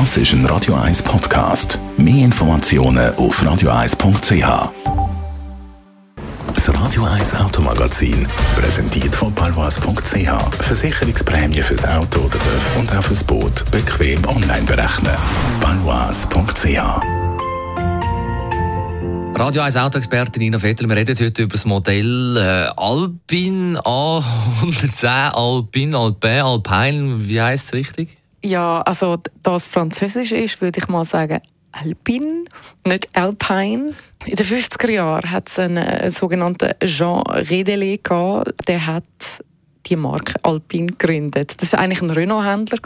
Das ist ein Radio 1 Podcast. Mehr Informationen auf radio1.ch. Das Radio 1 Automagazin, präsentiert von palwas.ch. Versicherungsprämie fürs Auto oder Dörf und auch fürs Boot bequem online berechnen. palwas.ch Radio 1 Autoexperte Nina Vettel, wir reden heute über das Modell äh, Alpine A110 Alpine, Alpin, Alpine, wie heißt es richtig? Ja, also das Französisch ist, würde ich mal sagen, Alpine, nicht Alpine. In den 50er Jahren hat es einen, einen sogenannten Jean Redelet der hat die Marke Alpine gegründet. Das war eigentlich ein Renault-Händler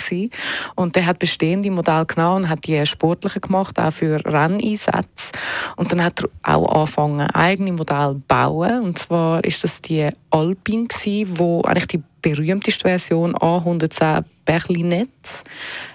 und der hat bestehende Modelle genommen und hat die sportliche gemacht, auch für Renneinsätze. Und dann hat er auch angefangen, eigene Modelle zu bauen. Und zwar ist das die Alpine wo eigentlich die berühmteste Version A110 Berlinette.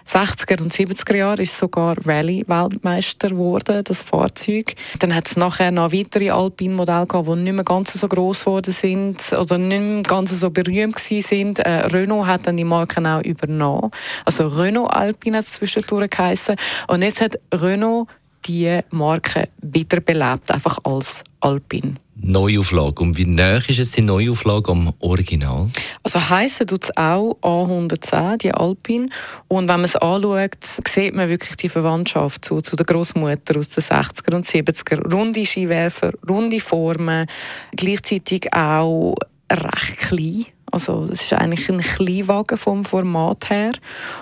60er und 70er Jahre ist sogar Rallye-Weltmeister geworden, das Fahrzeug. Dann hat es nachher noch weitere Alpine-Modelle gehabt, die nicht mehr ganz so groß geworden sind oder nicht mehr ganz so berühmt sind. Äh, Renault hat dann die Marke auch übernommen. Also Renault Alpine hat es zwischendurch geheißen. Und jetzt hat Renault die Marke wiederbelebt, einfach als Alpine. Neuauflage. Und wie nah ist jetzt die Neuauflage am Original? Also heißen tut es auch A110, die Alpine. Und wenn man es anschaut, sieht man wirklich die Verwandtschaft zu, zu der Großmutter aus den 60er und 70er. Runde Skiwerfer, runde Formen, gleichzeitig auch recht klein. Also es ist eigentlich ein Kleinwagen vom Format her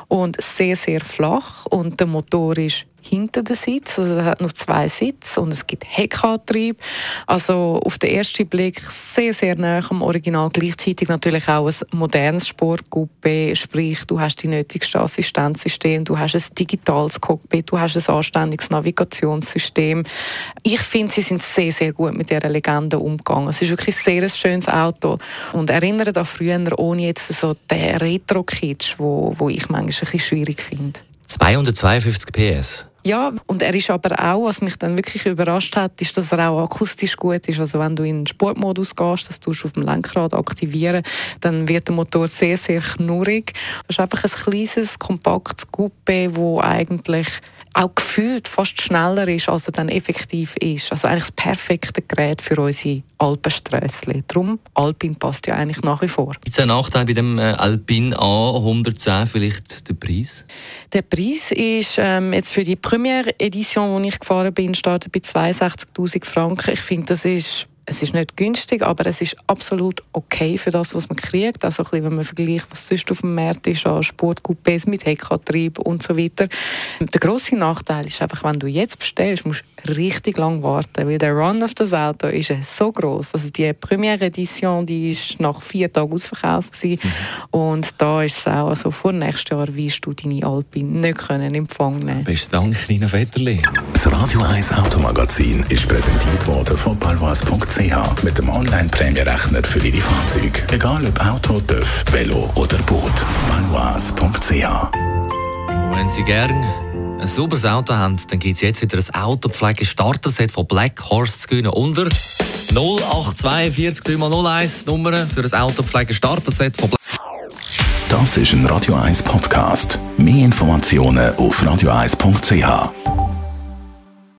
und sehr, sehr flach. Und der Motor ist hinter den Sitz. Also es hat nur zwei Sitze und es gibt Heckantrieb. Also auf den ersten Blick sehr, sehr nah am Original. Gleichzeitig natürlich auch ein modernes Sportcoupé, sprich du hast die nötigsten Assistenzsysteme, du hast ein digitales Cockpit, du hast ein anständiges Navigationssystem. Ich finde, sie sind sehr, sehr gut mit dieser Legende umgegangen. Es ist wirklich ein sehr schönes Auto und erinnert an früher, ohne jetzt so den Retro-Kitsch, wo, wo ich manchmal ein bisschen schwierig finde. 252 PS. Ja, und er ist aber auch, was mich dann wirklich überrascht hat, ist, dass er auch akustisch gut ist. Also wenn du in den Sportmodus gehst, das tust du auf dem Lenkrad aktivieren, dann wird der Motor sehr, sehr knurrig. Das ist einfach ein kleines, kompaktes Coupé, wo eigentlich auch gefühlt fast schneller ist, als er dann effektiv ist. Also eigentlich das perfekte Gerät für unsere Alpensträssli. Darum, Alpin passt ja eigentlich nach wie vor. Gibt es einen Nachteil bei dem äh, Alpin A110, vielleicht der Preis? Der Preis ist ähm, jetzt für die Premiere Edition, die ich gefahren bin, startet bei 62'000 Franken. Ich finde, das ist es ist nicht günstig, aber es ist absolut okay für das, was man kriegt. Also ein bisschen, wenn man vergleicht, was sonst auf dem Markt ist an Sportcoupés mit Heckantrieb und so weiter. Der grosse Nachteil ist einfach, wenn du jetzt bestellst, musst du richtig lang warten, weil der Run auf das Auto ist so groß. Also die Premiere Edition, die ist nach vier Tagen ausverkauft gewesen. Mhm. und da ist es auch, also vor nächstes Jahr wirst du deine Alpine nicht können in Empfang nehmen. Besten Dank, Nina Vetterli. Das Radio 1 Automagazin ist präsentiert worden von palwas.ch ch mit dem Online-Prämierechner für Ihre Fahrzeuge. Egal ob Auto, TÜV, Velo oder Boot. Banois.ch Wenn Sie gerne ein sauberes Auto haben, dann gibt es jetzt wieder ein Autopflege-Starter-Set von Black Horse zu gewinnen unter 0842 3x01 Nummer für ein Autopflege-Starter-Set von Black Das ist ein Radio 1 Podcast. Mehr Informationen auf radio1.ch.